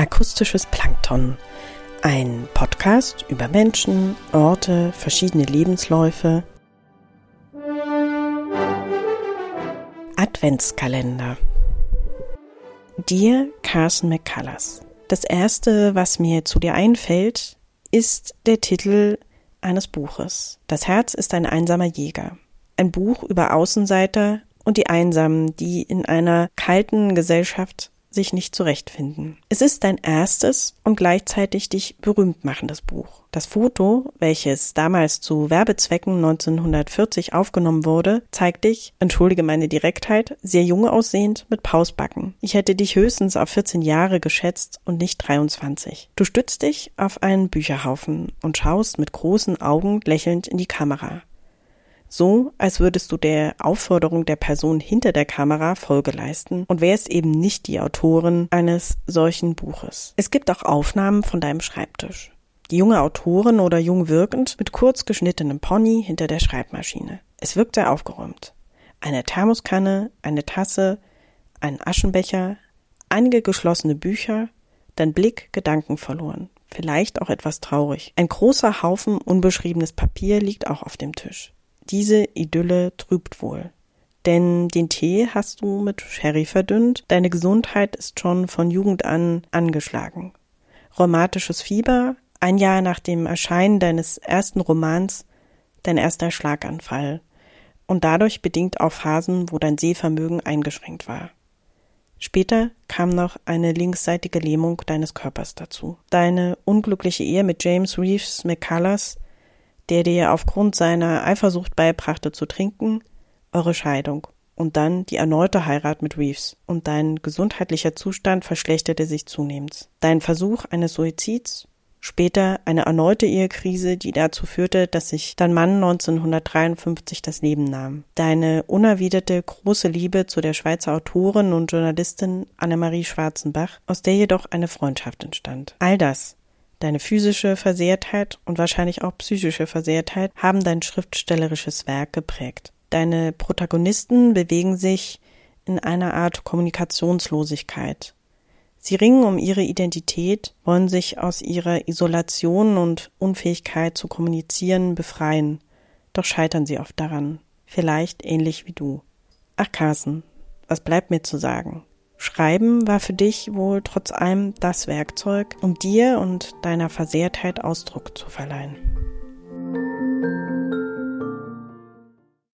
Akustisches Plankton. Ein Podcast über Menschen, Orte, verschiedene Lebensläufe. Adventskalender. Dir, Carson McCullers. Das erste, was mir zu dir einfällt, ist der Titel eines Buches. Das Herz ist ein einsamer Jäger. Ein Buch über Außenseiter und die Einsamen, die in einer kalten Gesellschaft sich nicht zurechtfinden. Es ist dein erstes und gleichzeitig dich berühmt machendes Buch. Das Foto, welches damals zu Werbezwecken 1940 aufgenommen wurde, zeigt dich, entschuldige meine Direktheit, sehr jung aussehend mit Pausbacken. Ich hätte dich höchstens auf 14 Jahre geschätzt und nicht 23. Du stützt dich auf einen Bücherhaufen und schaust mit großen Augen lächelnd in die Kamera so als würdest du der Aufforderung der Person hinter der Kamera Folge leisten und wärst eben nicht die Autorin eines solchen Buches. Es gibt auch Aufnahmen von deinem Schreibtisch. Die junge Autorin oder jung wirkend mit kurz geschnittenem Pony hinter der Schreibmaschine. Es wirkt sehr aufgeräumt. Eine Thermoskanne, eine Tasse, ein Aschenbecher, einige geschlossene Bücher, dein Blick Gedanken verloren, vielleicht auch etwas traurig. Ein großer Haufen unbeschriebenes Papier liegt auch auf dem Tisch. Diese Idylle trübt wohl. Denn den Tee hast du mit Sherry verdünnt, deine Gesundheit ist schon von Jugend an angeschlagen. Rheumatisches Fieber, ein Jahr nach dem Erscheinen deines ersten Romans, dein erster Schlaganfall und dadurch bedingt auch Phasen, wo dein Sehvermögen eingeschränkt war. Später kam noch eine linksseitige Lähmung deines Körpers dazu. Deine unglückliche Ehe mit James Reeves McCullers der dir aufgrund seiner Eifersucht beibrachte zu trinken, eure Scheidung und dann die erneute Heirat mit Reeves und dein gesundheitlicher Zustand verschlechterte sich zunehmend. Dein Versuch eines Suizids, später eine erneute Ehekrise, die dazu führte, dass sich dein Mann 1953 das Leben nahm. Deine unerwiderte große Liebe zu der Schweizer Autorin und Journalistin Annemarie Schwarzenbach, aus der jedoch eine Freundschaft entstand. All das Deine physische Versehrtheit und wahrscheinlich auch psychische Versehrtheit haben dein schriftstellerisches Werk geprägt. Deine Protagonisten bewegen sich in einer Art Kommunikationslosigkeit. Sie ringen um ihre Identität, wollen sich aus ihrer Isolation und Unfähigkeit zu kommunizieren befreien, doch scheitern sie oft daran, vielleicht ähnlich wie du. Ach Carsten, was bleibt mir zu sagen? Schreiben war für dich wohl trotz allem das Werkzeug, um dir und deiner Versehrtheit Ausdruck zu verleihen.